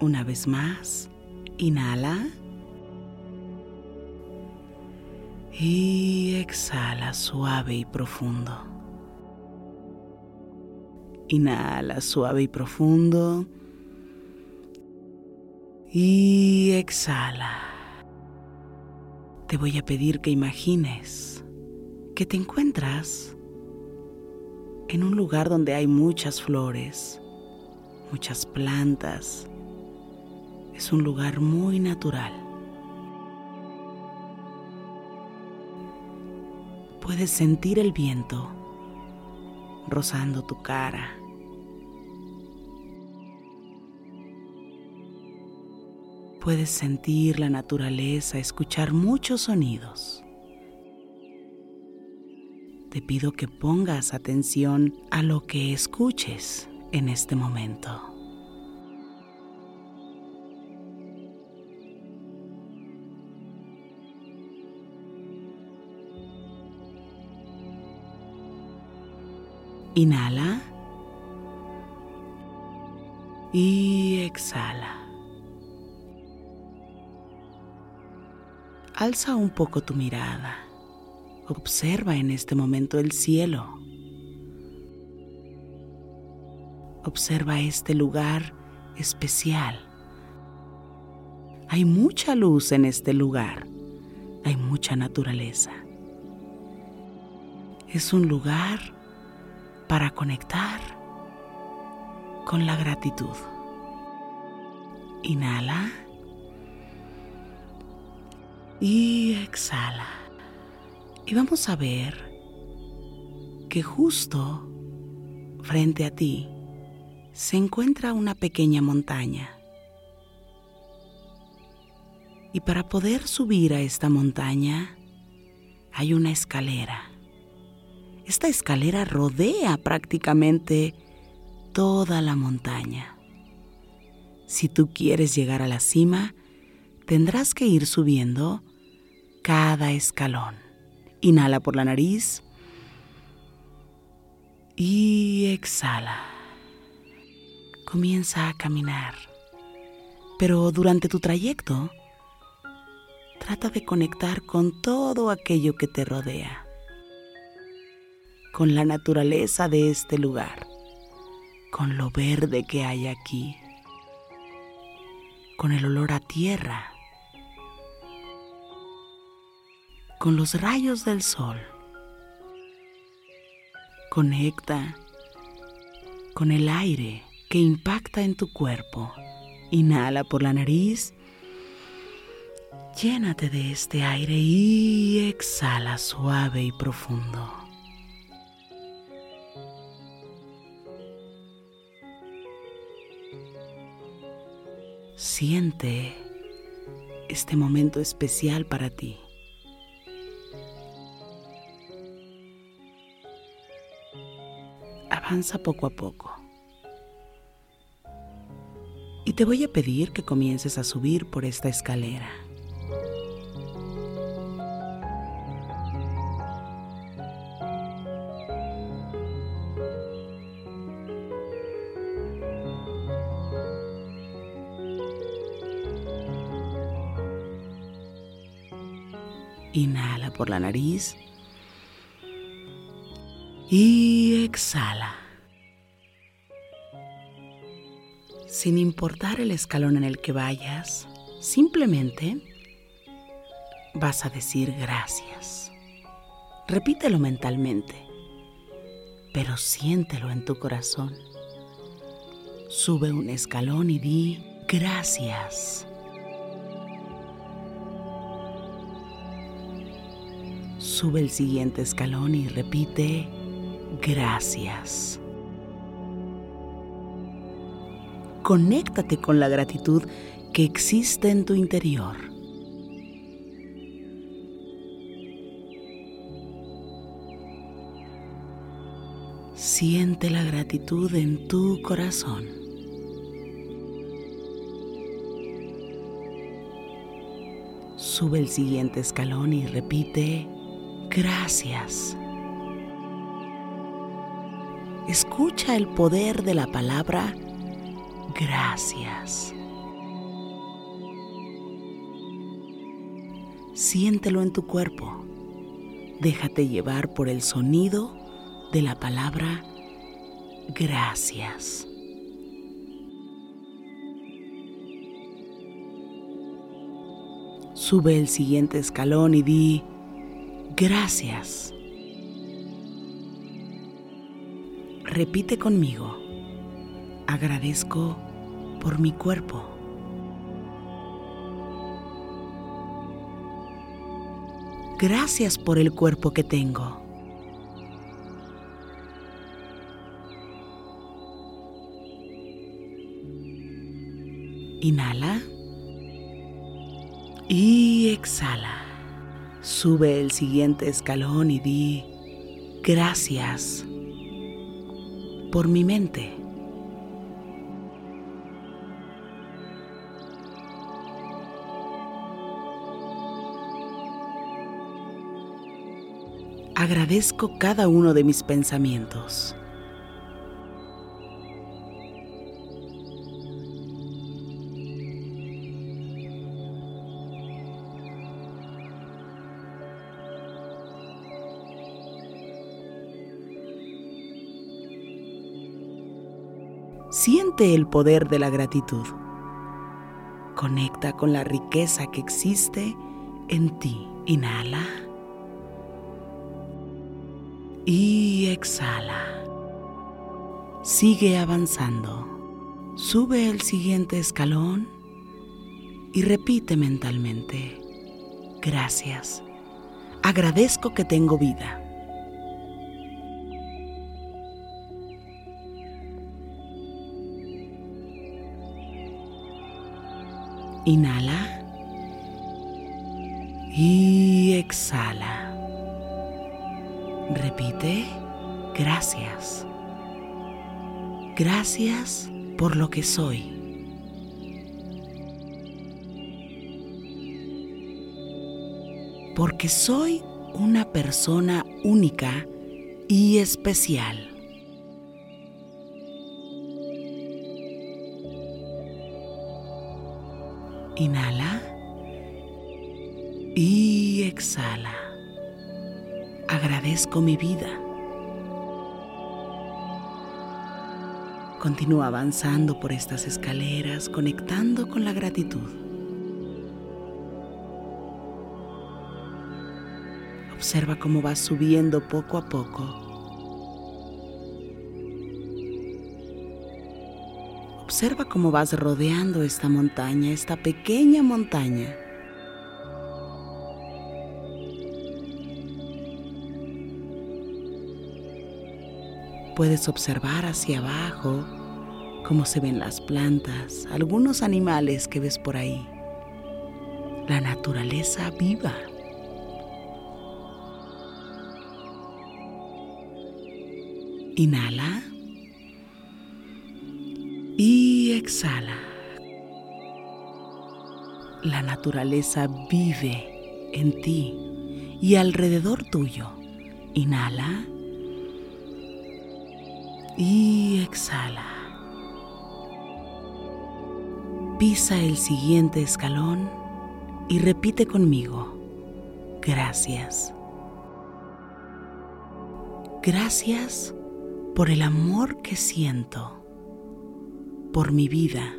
Una vez más, inhala. Y exhala suave y profundo. Inhala suave y profundo. Y exhala. Te voy a pedir que imagines que te encuentras en un lugar donde hay muchas flores, muchas plantas. Es un lugar muy natural. Puedes sentir el viento rozando tu cara. Puedes sentir la naturaleza, escuchar muchos sonidos. Te pido que pongas atención a lo que escuches en este momento. Inhala y exhala. Alza un poco tu mirada. Observa en este momento el cielo. Observa este lugar especial. Hay mucha luz en este lugar. Hay mucha naturaleza. Es un lugar para conectar con la gratitud. Inhala y exhala. Y vamos a ver que justo frente a ti se encuentra una pequeña montaña. Y para poder subir a esta montaña hay una escalera. Esta escalera rodea prácticamente toda la montaña. Si tú quieres llegar a la cima, tendrás que ir subiendo cada escalón. Inhala por la nariz. Y exhala. Comienza a caminar. Pero durante tu trayecto, trata de conectar con todo aquello que te rodea, con la naturaleza de este lugar, con lo verde que hay aquí, con el olor a tierra, con los rayos del sol. Conecta con el aire que impacta en tu cuerpo. Inhala por la nariz. Llénate de este aire y exhala suave y profundo. Siente este momento especial para ti. Avanza poco a poco. Y te voy a pedir que comiences a subir por esta escalera. Por la nariz y exhala. Sin importar el escalón en el que vayas, simplemente vas a decir gracias. Repítelo mentalmente, pero siéntelo en tu corazón. Sube un escalón y di gracias. Sube el siguiente escalón y repite gracias. Conéctate con la gratitud que existe en tu interior. Siente la gratitud en tu corazón. Sube el siguiente escalón y repite gracias. Escucha el poder de la palabra gracias. Siéntelo en tu cuerpo. Déjate llevar por el sonido de la palabra gracias. Sube el siguiente escalón y di gracias. Repite conmigo. Agradezco por mi cuerpo. Gracias por el cuerpo que tengo. Inhala y exhala. Sube el siguiente escalón y di gracias por mi mente. Agradezco cada uno de mis pensamientos. El poder de la gratitud. Conecta con la riqueza que existe en ti. Inhala. Y exhala. Sigue avanzando. Sube el siguiente escalón y repite mentalmente. Gracias. Agradezco que tengo vida. Inhala. Y exhala. Repite, gracias. Gracias por lo que soy. Porque soy una persona única y especial. Inhala y exhala. Agradezco mi vida. Continúa avanzando por estas escaleras, conectando con la gratitud. Observa cómo vas subiendo poco a poco. Observa cómo vas rodeando esta montaña, esta pequeña montaña. Puedes observar hacia abajo cómo se ven las plantas, algunos animales que ves por ahí. La naturaleza viva. Inhala exhala. La naturaleza vive en ti y alrededor tuyo. Inhala y exhala. Pisa el siguiente escalón y repite conmigo. Gracias. Gracias por el amor que siento, por mi vida.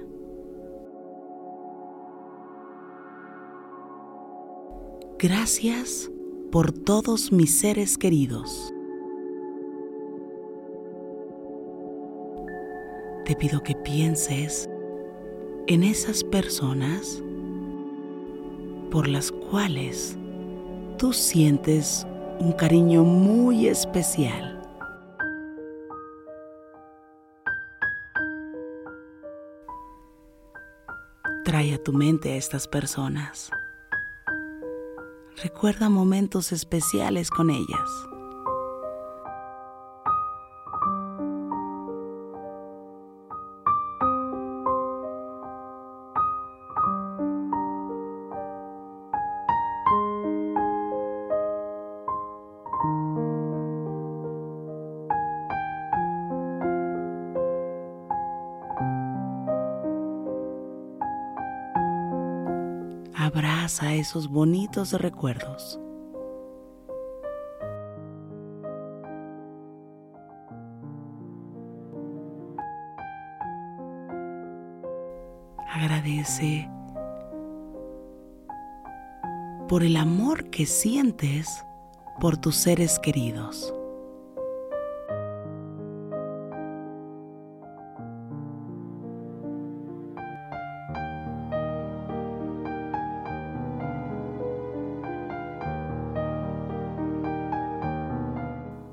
Gracias por todos mis seres queridos. te pido que pienses en esas personas por las cuales tú sientes un cariño muy especial. Trae a tu mente a estas personas. Recuerda momentos especiales con ellas. Esos bonitos recuerdos. Agradece por el amor que sientes por tus seres queridos.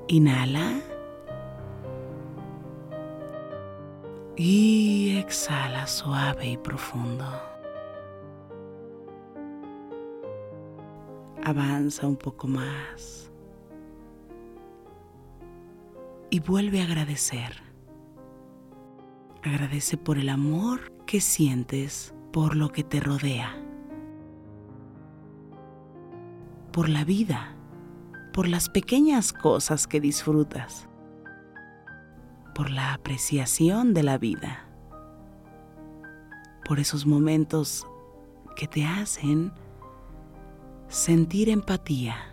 Inhala. Y exhala suave y profundo. Avanza un poco más. Y vuelve a agradecer. Agradece por el amor que sientes por lo que te rodea. Por la vida por las pequeñas cosas que disfrutas, por la apreciación de la vida, por esos momentos que te hacen sentir empatía,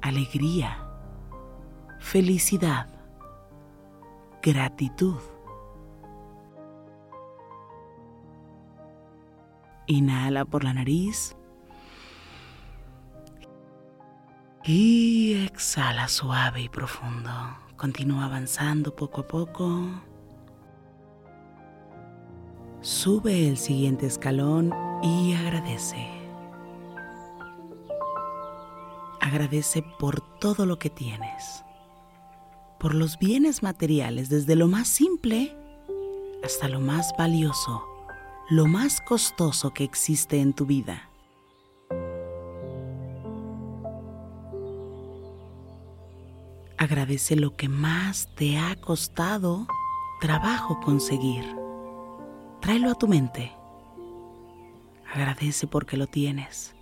alegría, felicidad, gratitud. Inhala por la nariz Y exhala suave y profundo. Continúa avanzando poco a poco. Sube el siguiente escalón y agradece. Agradece por todo lo que tienes. Por los bienes materiales, desde lo más simple hasta lo más valioso, lo más costoso que existe en tu vida. Agradece lo que más te ha costado trabajo conseguir. Tráelo a tu mente. Agradece porque lo tienes.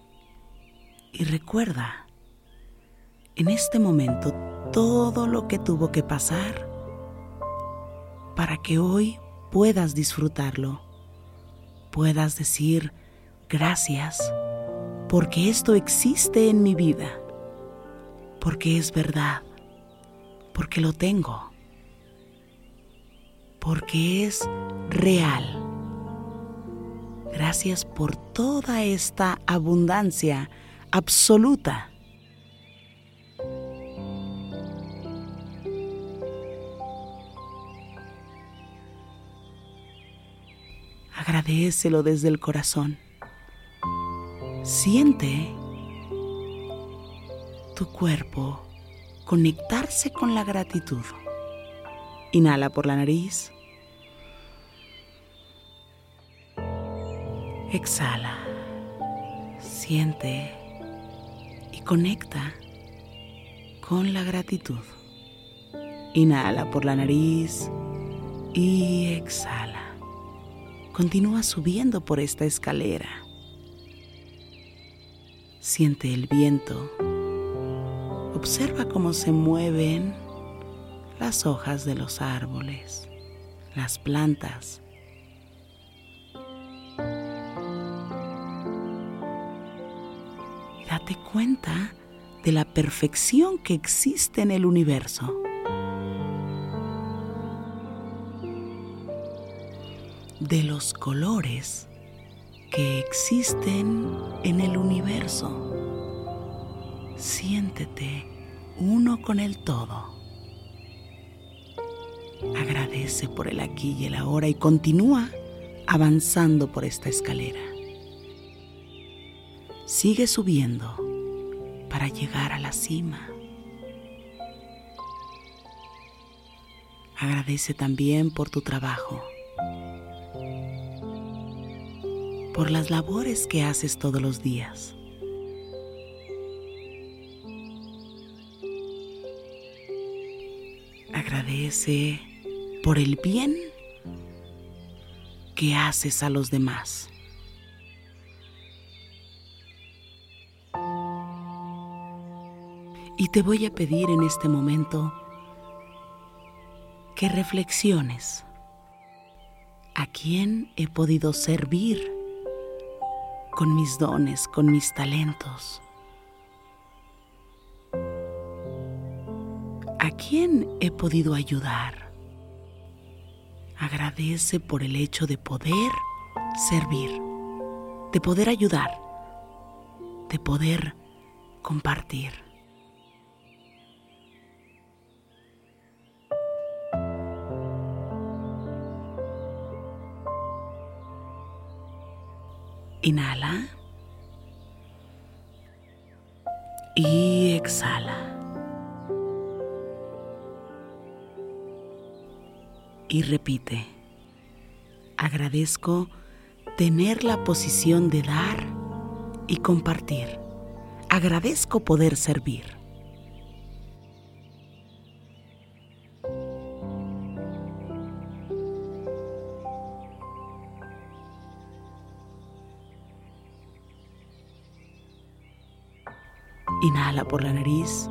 Y recuerda, en este momento, todo lo que tuvo que pasar para que hoy puedas disfrutarlo, puedas decir, Gracias porque esto existe en mi vida, porque es verdad, porque lo tengo, porque es real. Gracias por toda esta abundancia absoluta. Agradecelo desde el corazón. Siente tu cuerpo conectarse con la gratitud. Inhala por la nariz. Exhala. Siente y conecta con la gratitud. Inhala por la nariz y exhala. Continúa subiendo por esta escalera. Siente el viento. Observa cómo se mueven las hojas de los árboles, las plantas. Date cuenta de la perfección que existe en el universo. De los colores que existen en el universo. Siéntete uno con el todo. Agradece por el aquí y el ahora y continúa avanzando por esta escalera. Sigue subiendo para llegar a la cima. Agradece también por tu trabajo por las labores que haces todos los días. Agradece por el bien que haces a los demás. Y te voy a pedir en este momento que reflexiones a quién he podido servir con mis dones, con mis talentos. ¿A quién he podido ayudar? Agradece por el hecho de poder servir, de poder ayudar, de poder compartir. Inhala. Y exhala. Y repite. Agradezco tener la posición de dar y compartir. Agradezco poder servir. Inhala por la nariz.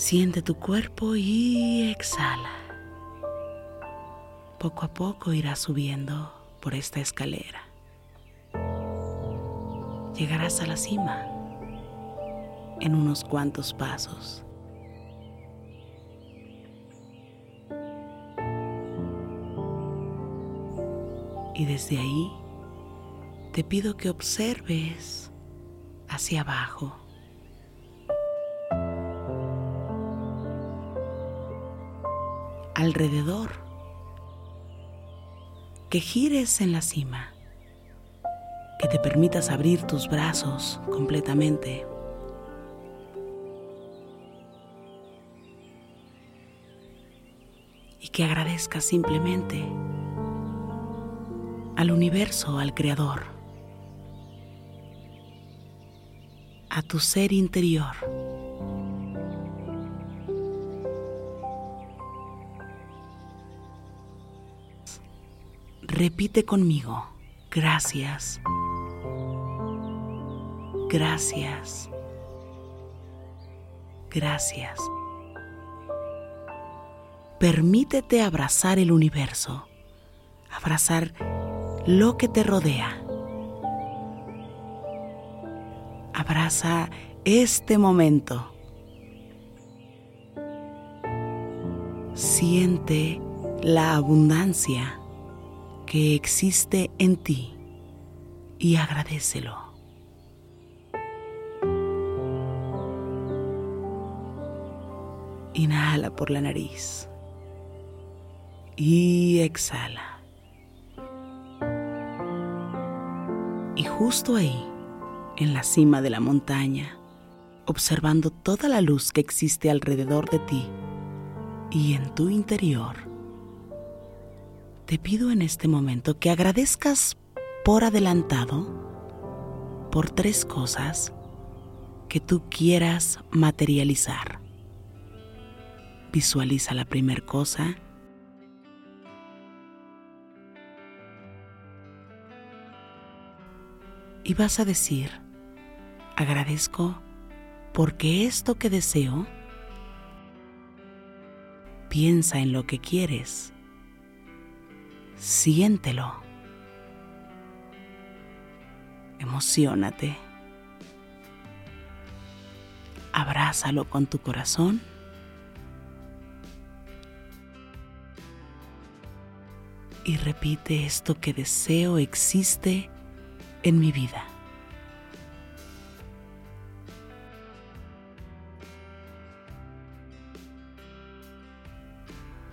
Siente tu cuerpo y exhala. Poco a poco irás subiendo por esta escalera. Llegarás a la cima en unos cuantos pasos. Y desde ahí te pido que observes hacia abajo. Alrededor. Que gires en la cima. Que te permitas abrir tus brazos completamente. Y que agradezcas simplemente al universo, al Creador a tu ser interior. Repite conmigo, gracias, gracias, gracias. Permítete abrazar el universo, abrazar lo que te rodea. Abraza este momento. Siente la abundancia que existe en ti y agradecelo. Inhala por la nariz y exhala. Y justo ahí, en la cima de la montaña, observando toda la luz que existe alrededor de ti y en tu interior, te pido en este momento que agradezcas por adelantado por tres cosas que tú quieras materializar. Visualiza la primera cosa. Y vas a decir, agradezco porque esto que deseo, piensa en lo que quieres, siéntelo, emocionate, abrázalo con tu corazón. Y repite esto que deseo existe en mi vida.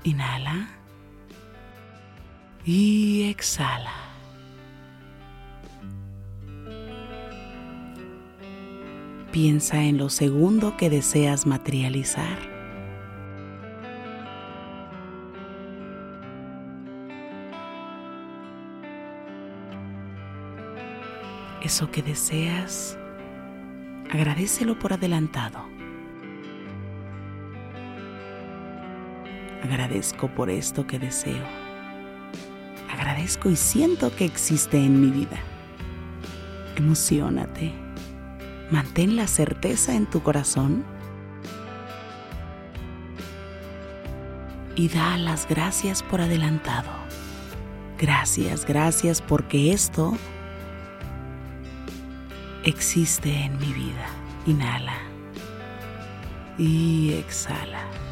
Inhala y exhala. Piensa en lo segundo que deseas materializar. Eso que deseas, agradecelo por adelantado. Agradezco por esto que deseo. Agradezco y siento que existe en mi vida. Emocionate. Mantén la certeza en tu corazón. Y da las gracias por adelantado. Gracias, gracias porque esto existe en mi vida. Inhala y exhala.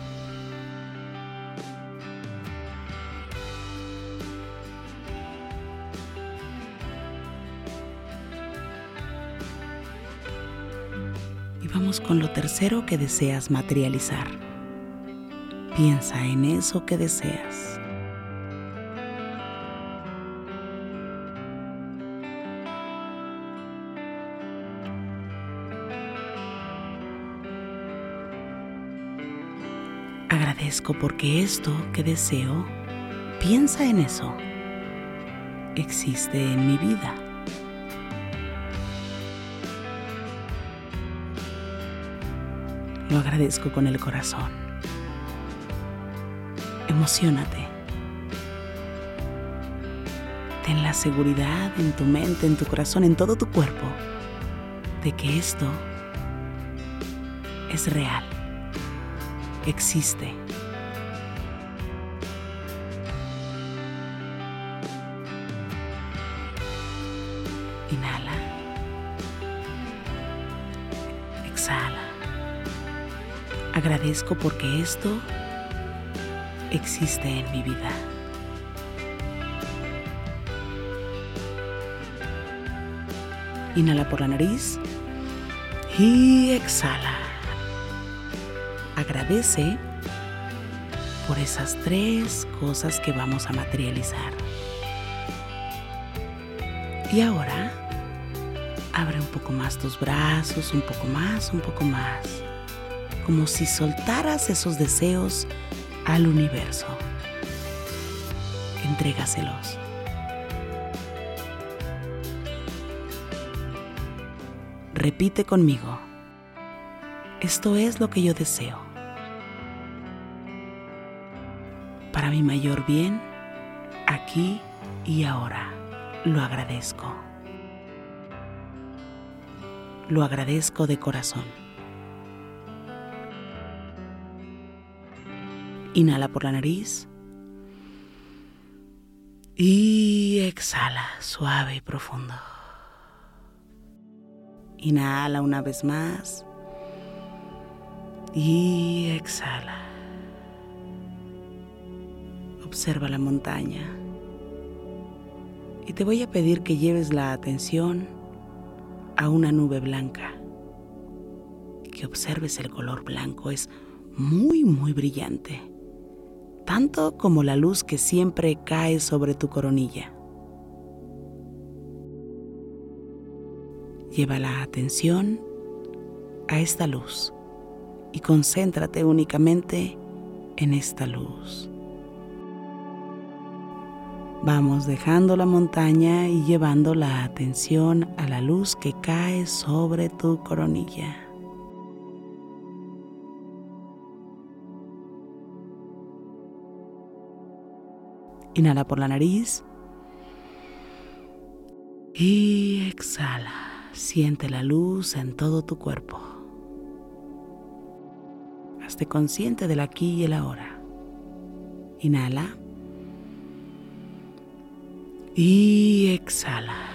Vamos con lo tercero que deseas materializar. Piensa en eso que deseas. Agradezco porque esto que deseo, piensa en eso, existe en mi vida. Lo agradezco con el corazón. Emocionate. Ten la seguridad en tu mente, en tu corazón, en todo tu cuerpo, de que esto es real, existe. Agradezco porque esto existe en mi vida. Inhala por la nariz y exhala. Agradece por esas tres cosas que vamos a materializar. Y ahora, abre un poco más tus brazos, un poco más, un poco más, como si soltaras esos deseos al universo. Entrégaselos. Repite conmigo. Esto es lo que yo deseo. Para mi mayor bien, aquí y ahora, lo agradezco. Lo agradezco de corazón. Inhala por la nariz Y exhala suave y profundo. Inhala una vez más. Y exhala. Observa la montaña. Y te voy a pedir que lleves la atención a una nube blanca. Que observes el color blanco. Es muy, muy brillante. Tanto como la luz que siempre cae sobre tu coronilla. Lleva la atención a esta luz y concéntrate únicamente en esta luz. Vamos dejando la montaña y llevando la atención a la luz que cae sobre tu coronilla. Inhala por la nariz y exhala. Siente la luz en todo tu cuerpo. Hazte consciente del aquí y el ahora. Inhala. Y exhala.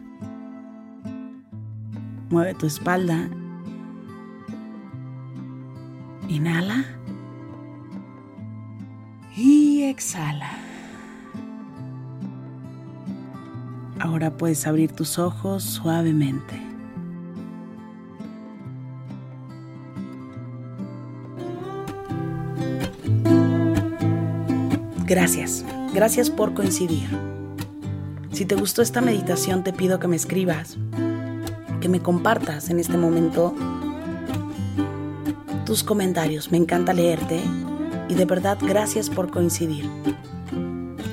Mueve tu espalda. Inhala. Y exhala. Ahora puedes abrir tus ojos suavemente. Gracias, gracias por coincidir. Si te gustó esta meditación te pido que me escribas, que me compartas en este momento tus comentarios. Me encanta leerte y de verdad gracias por coincidir.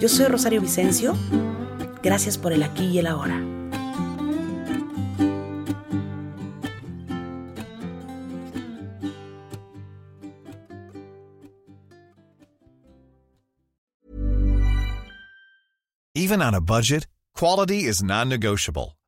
Yo soy Rosario Vicencio Gracias por el aquí y el ahora. Even on a budget, quality is non-negotiable.